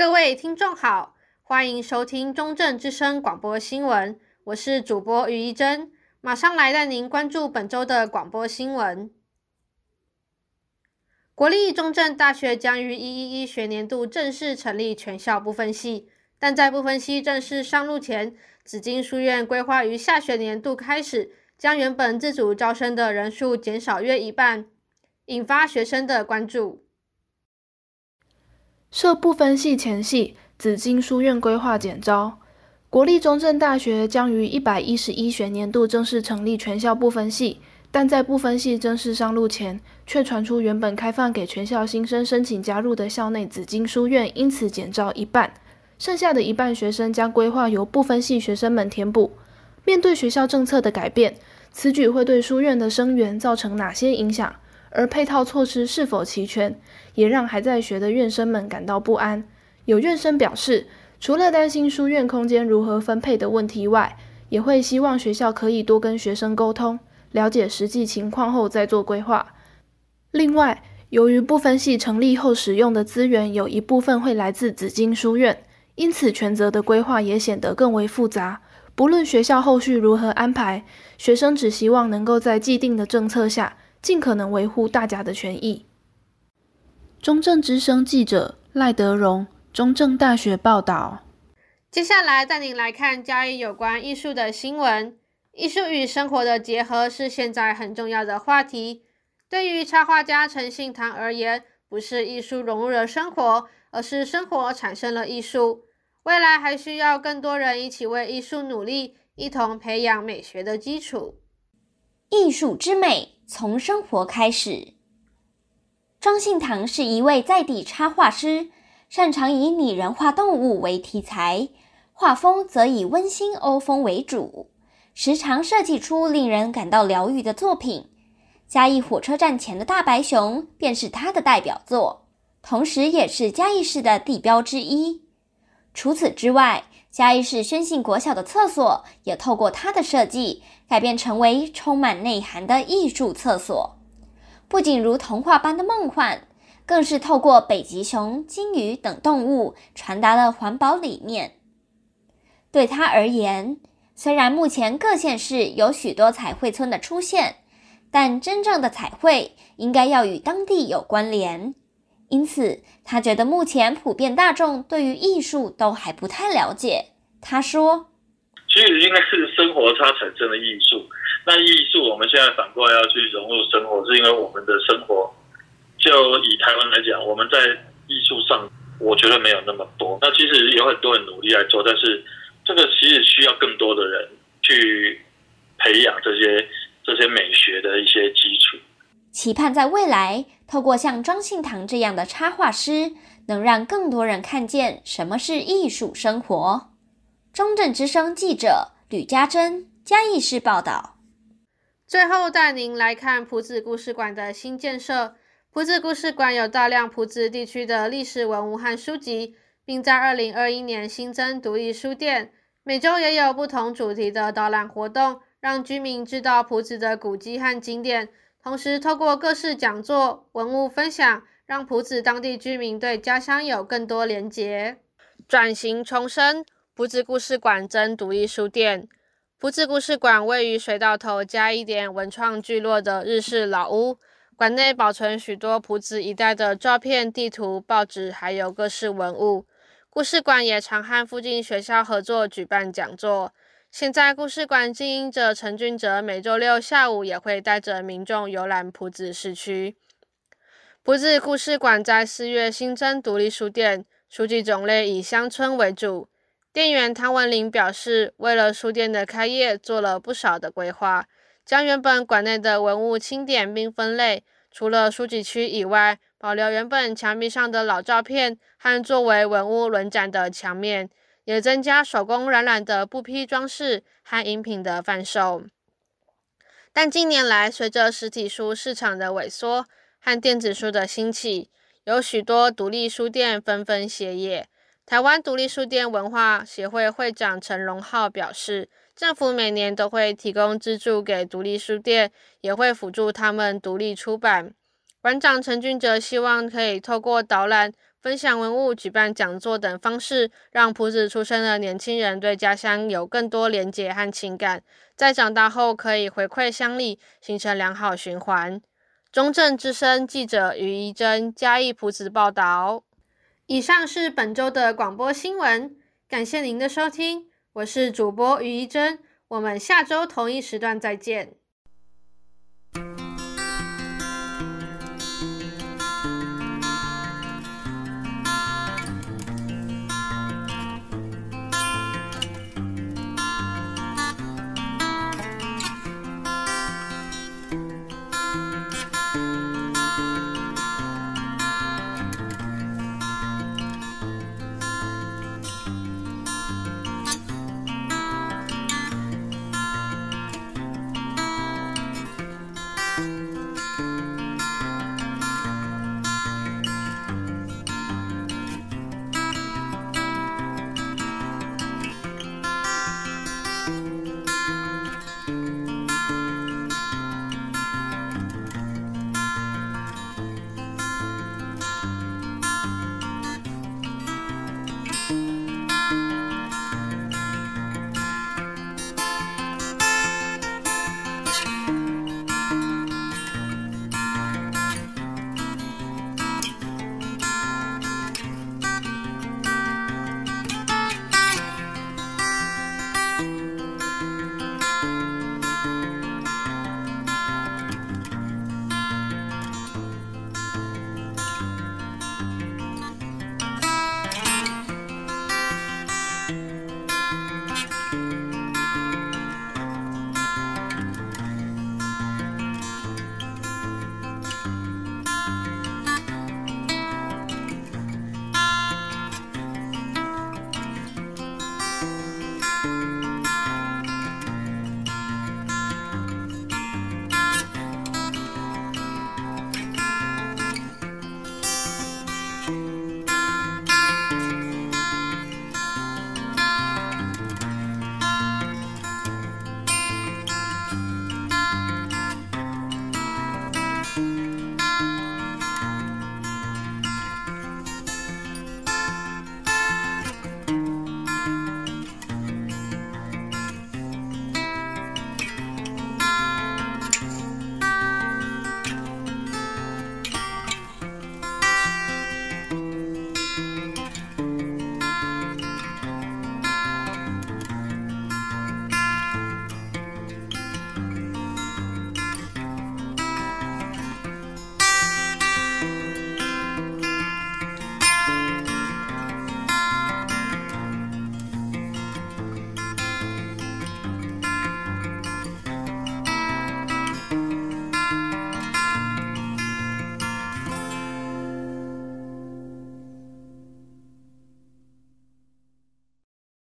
各位听众好，欢迎收听中正之声广播新闻，我是主播于一珍，马上来带您关注本周的广播新闻。国立中正大学将于一一一学年度正式成立全校不分系，但在不分系正式上路前，紫金书院规划于下学年度开始，将原本自主招生的人数减少约一半，引发学生的关注。设不分系前系，紫金书院规划减招。国立中正大学将于一百一十一学年度正式成立全校不分系，但在不分系正式上路前，却传出原本开放给全校新生申请加入的校内紫金书院因此减招一半，剩下的一半学生将规划由不分系学生们填补。面对学校政策的改变，此举会对书院的生源造成哪些影响？而配套措施是否齐全，也让还在学的院生们感到不安。有院生表示，除了担心书院空间如何分配的问题外，也会希望学校可以多跟学生沟通，了解实际情况后再做规划。另外，由于部分系成立后使用的资源有一部分会来自紫金书院，因此权责的规划也显得更为复杂。不论学校后续如何安排，学生只希望能够在既定的政策下，尽可能维护大家的权益。中正之声记者赖德荣，中正大学报道。接下来带您来看嘉义有关艺术的新闻。艺术与生活的结合是现在很重要的话题。对于插画家陈信堂而言，不是艺术融入了生活，而是生活产生了艺术。未来还需要更多人一起为艺术努力，一同培养美学的基础。艺术之美。从生活开始。庄信堂是一位在地插画师，擅长以拟人化动物为题材，画风则以温馨欧风为主，时常设计出令人感到疗愈的作品。嘉义火车站前的大白熊便是他的代表作，同时也是嘉义市的地标之一。除此之外，嘉义市宣信国小的厕所也透过他的设计，改变成为充满内涵的艺术厕所。不仅如童话般的梦幻，更是透过北极熊、鲸鱼等动物传达了环保理念。对他而言，虽然目前各县市有许多彩绘村的出现，但真正的彩绘应该要与当地有关联。因此，他觉得目前普遍大众对于艺术都还不太了解。他说：“其实应该是生活它产生的艺术。那艺术我们现在反过来要去融入生活，是因为我们的生活，就以台湾来讲，我们在艺术上，我觉得没有那么多。那其实有很多人努力来做，但是这个其实需要更多的人去培养这些这些美学的一些基础。”期盼在未来，透过像庄信堂这样的插画师，能让更多人看见什么是艺术生活。中正之声记者吕家珍嘉义市报道。最后带您来看埔子故事馆的新建设。埔子故事馆有大量埔子地区的历史文物和书籍，并在二零二一年新增独立书店，每周也有不同主题的导览活动，让居民知道埔子的古迹和景点。同时，透过各式讲座、文物分享，让埔子当地居民对家乡有更多连结。转型重生，埔子故事馆增独立书店。埔子故事馆位于水道头加一点文创聚落的日式老屋，馆内保存许多埔子一带的照片、地图、报纸，还有各式文物。故事馆也常和附近学校合作举办讲座。现在故事馆经营者陈俊哲每周六下午也会带着民众游览朴子市区。朴子故事馆在四月新增独立书店，书籍种类以乡村为主。店员汤文玲表示，为了书店的开业，做了不少的规划，将原本馆内的文物清点并分类，除了书籍区以外，保留原本墙壁上的老照片和作为文物轮展的墙面。也增加手工染染的布匹装饰和饮品的贩售，但近年来随着实体书市场的萎缩和电子书的兴起，有许多独立书店纷纷歇业。台湾独立书店文化协会会长陈荣浩表示，政府每年都会提供资助给独立书店，也会辅助他们独立出版。馆长陈俊哲希望可以透过导览，分享文物、举办讲座等方式，让朴子出生的年轻人对家乡有更多连结和情感，在长大后可以回馈乡里，形成良好循环。中正之声记者于一真嘉义朴子报道。以上是本周的广播新闻，感谢您的收听，我是主播于一珍，我们下周同一时段再见。